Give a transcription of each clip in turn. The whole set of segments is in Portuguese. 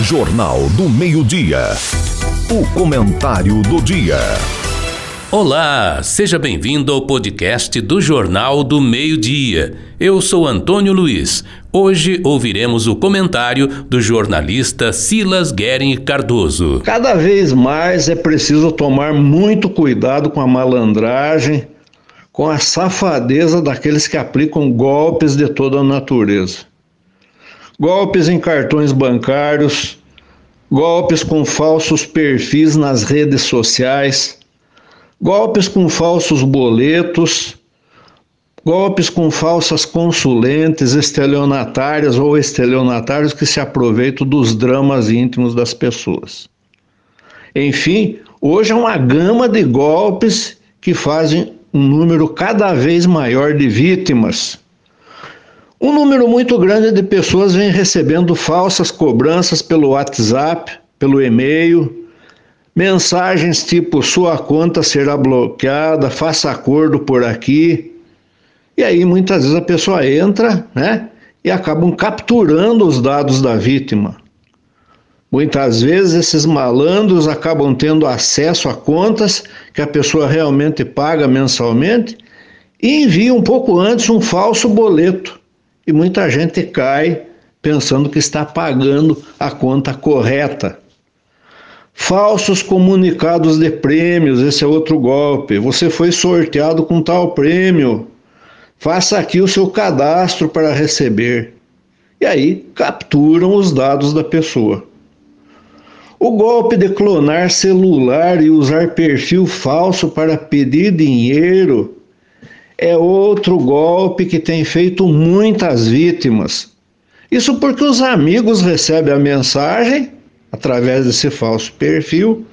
Jornal do Meio-Dia. O comentário do dia. Olá, seja bem-vindo ao podcast do Jornal do Meio-Dia. Eu sou Antônio Luiz. Hoje ouviremos o comentário do jornalista Silas Guerin Cardoso. Cada vez mais é preciso tomar muito cuidado com a malandragem, com a safadeza daqueles que aplicam golpes de toda a natureza golpes em cartões bancários, golpes com falsos perfis nas redes sociais, golpes com falsos boletos, golpes com falsas consulentes, estelionatárias ou estelionatários que se aproveitam dos dramas íntimos das pessoas. Enfim, hoje é uma gama de golpes que fazem um número cada vez maior de vítimas. Um número muito grande de pessoas vem recebendo falsas cobranças pelo WhatsApp, pelo e-mail, mensagens tipo sua conta será bloqueada, faça acordo por aqui. E aí muitas vezes a pessoa entra, né, e acabam capturando os dados da vítima. Muitas vezes esses malandros acabam tendo acesso a contas que a pessoa realmente paga mensalmente e envia um pouco antes um falso boleto e muita gente cai pensando que está pagando a conta correta. Falsos comunicados de prêmios, esse é outro golpe. Você foi sorteado com tal prêmio. Faça aqui o seu cadastro para receber. E aí capturam os dados da pessoa. O golpe de clonar celular e usar perfil falso para pedir dinheiro é outro golpe que tem feito muitas vítimas. Isso porque os amigos recebem a mensagem através desse falso perfil,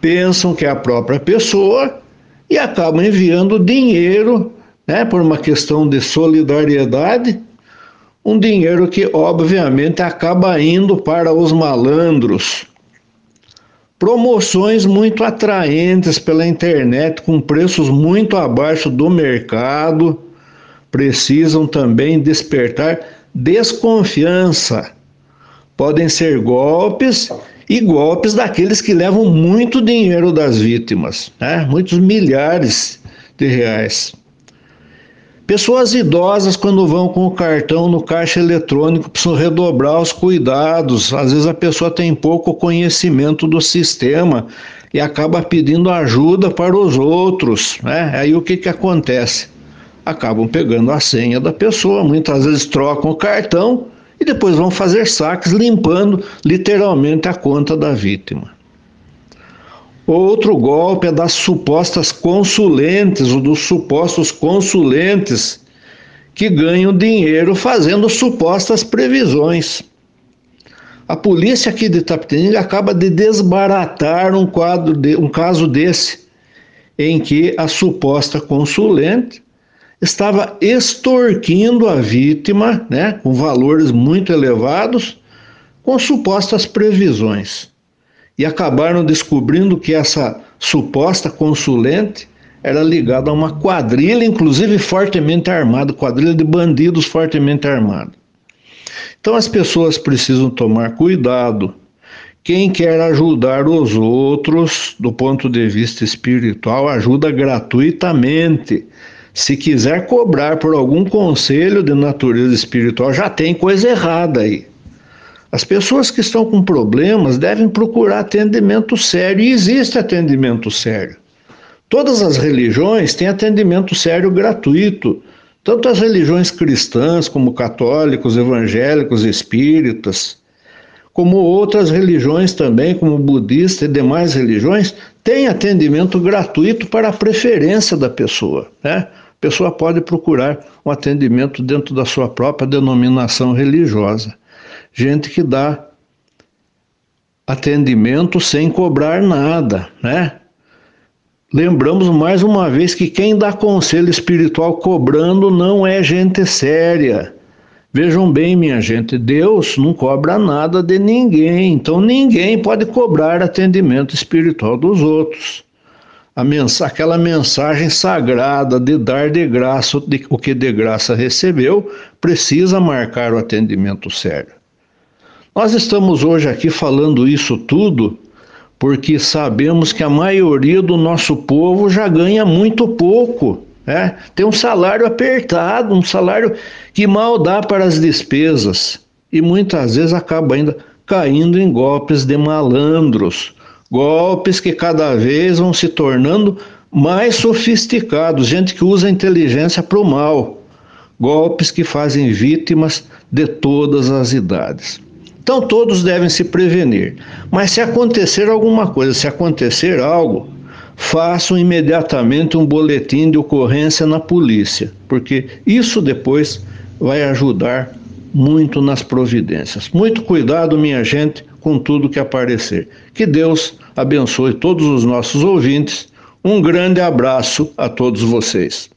pensam que é a própria pessoa e acabam enviando dinheiro, né, por uma questão de solidariedade, um dinheiro que obviamente acaba indo para os malandros promoções muito atraentes pela internet com preços muito abaixo do mercado precisam também despertar desconfiança. Podem ser golpes e golpes daqueles que levam muito dinheiro das vítimas, né? muitos milhares de reais. Pessoas idosas, quando vão com o cartão no caixa eletrônico, precisam redobrar os cuidados. Às vezes a pessoa tem pouco conhecimento do sistema e acaba pedindo ajuda para os outros. Né? Aí o que, que acontece? Acabam pegando a senha da pessoa, muitas vezes trocam o cartão e depois vão fazer saques, limpando literalmente a conta da vítima. Outro golpe é das supostas consulentes ou dos supostos consulentes que ganham dinheiro fazendo supostas previsões. A polícia aqui de Itapetininga acaba de desbaratar um, quadro de, um caso desse, em que a suposta consulente estava extorquindo a vítima, né, com valores muito elevados, com supostas previsões e acabaram descobrindo que essa suposta consulente era ligada a uma quadrilha, inclusive fortemente armada, quadrilha de bandidos fortemente armados. Então as pessoas precisam tomar cuidado. Quem quer ajudar os outros do ponto de vista espiritual, ajuda gratuitamente. Se quiser cobrar por algum conselho de natureza espiritual, já tem coisa errada aí. As pessoas que estão com problemas devem procurar atendimento sério e existe atendimento sério. Todas as religiões têm atendimento sério gratuito, tanto as religiões cristãs, como católicos, evangélicos, espíritas, como outras religiões também, como budista e demais religiões, têm atendimento gratuito para a preferência da pessoa. Né? A pessoa pode procurar um atendimento dentro da sua própria denominação religiosa gente que dá atendimento sem cobrar nada, né? Lembramos mais uma vez que quem dá conselho espiritual cobrando não é gente séria. Vejam bem, minha gente, Deus não cobra nada de ninguém, então ninguém pode cobrar atendimento espiritual dos outros. Mens aquela mensagem sagrada de dar de graça o que de graça recebeu precisa marcar o atendimento sério. Nós estamos hoje aqui falando isso tudo porque sabemos que a maioria do nosso povo já ganha muito pouco. É? Tem um salário apertado, um salário que mal dá para as despesas e muitas vezes acaba ainda caindo em golpes de malandros, golpes que cada vez vão se tornando mais sofisticados, gente que usa a inteligência para o mal, golpes que fazem vítimas de todas as idades. Então todos devem se prevenir. Mas se acontecer alguma coisa, se acontecer algo, façam imediatamente um boletim de ocorrência na polícia, porque isso depois vai ajudar muito nas providências. Muito cuidado, minha gente, com tudo que aparecer. Que Deus abençoe todos os nossos ouvintes. Um grande abraço a todos vocês.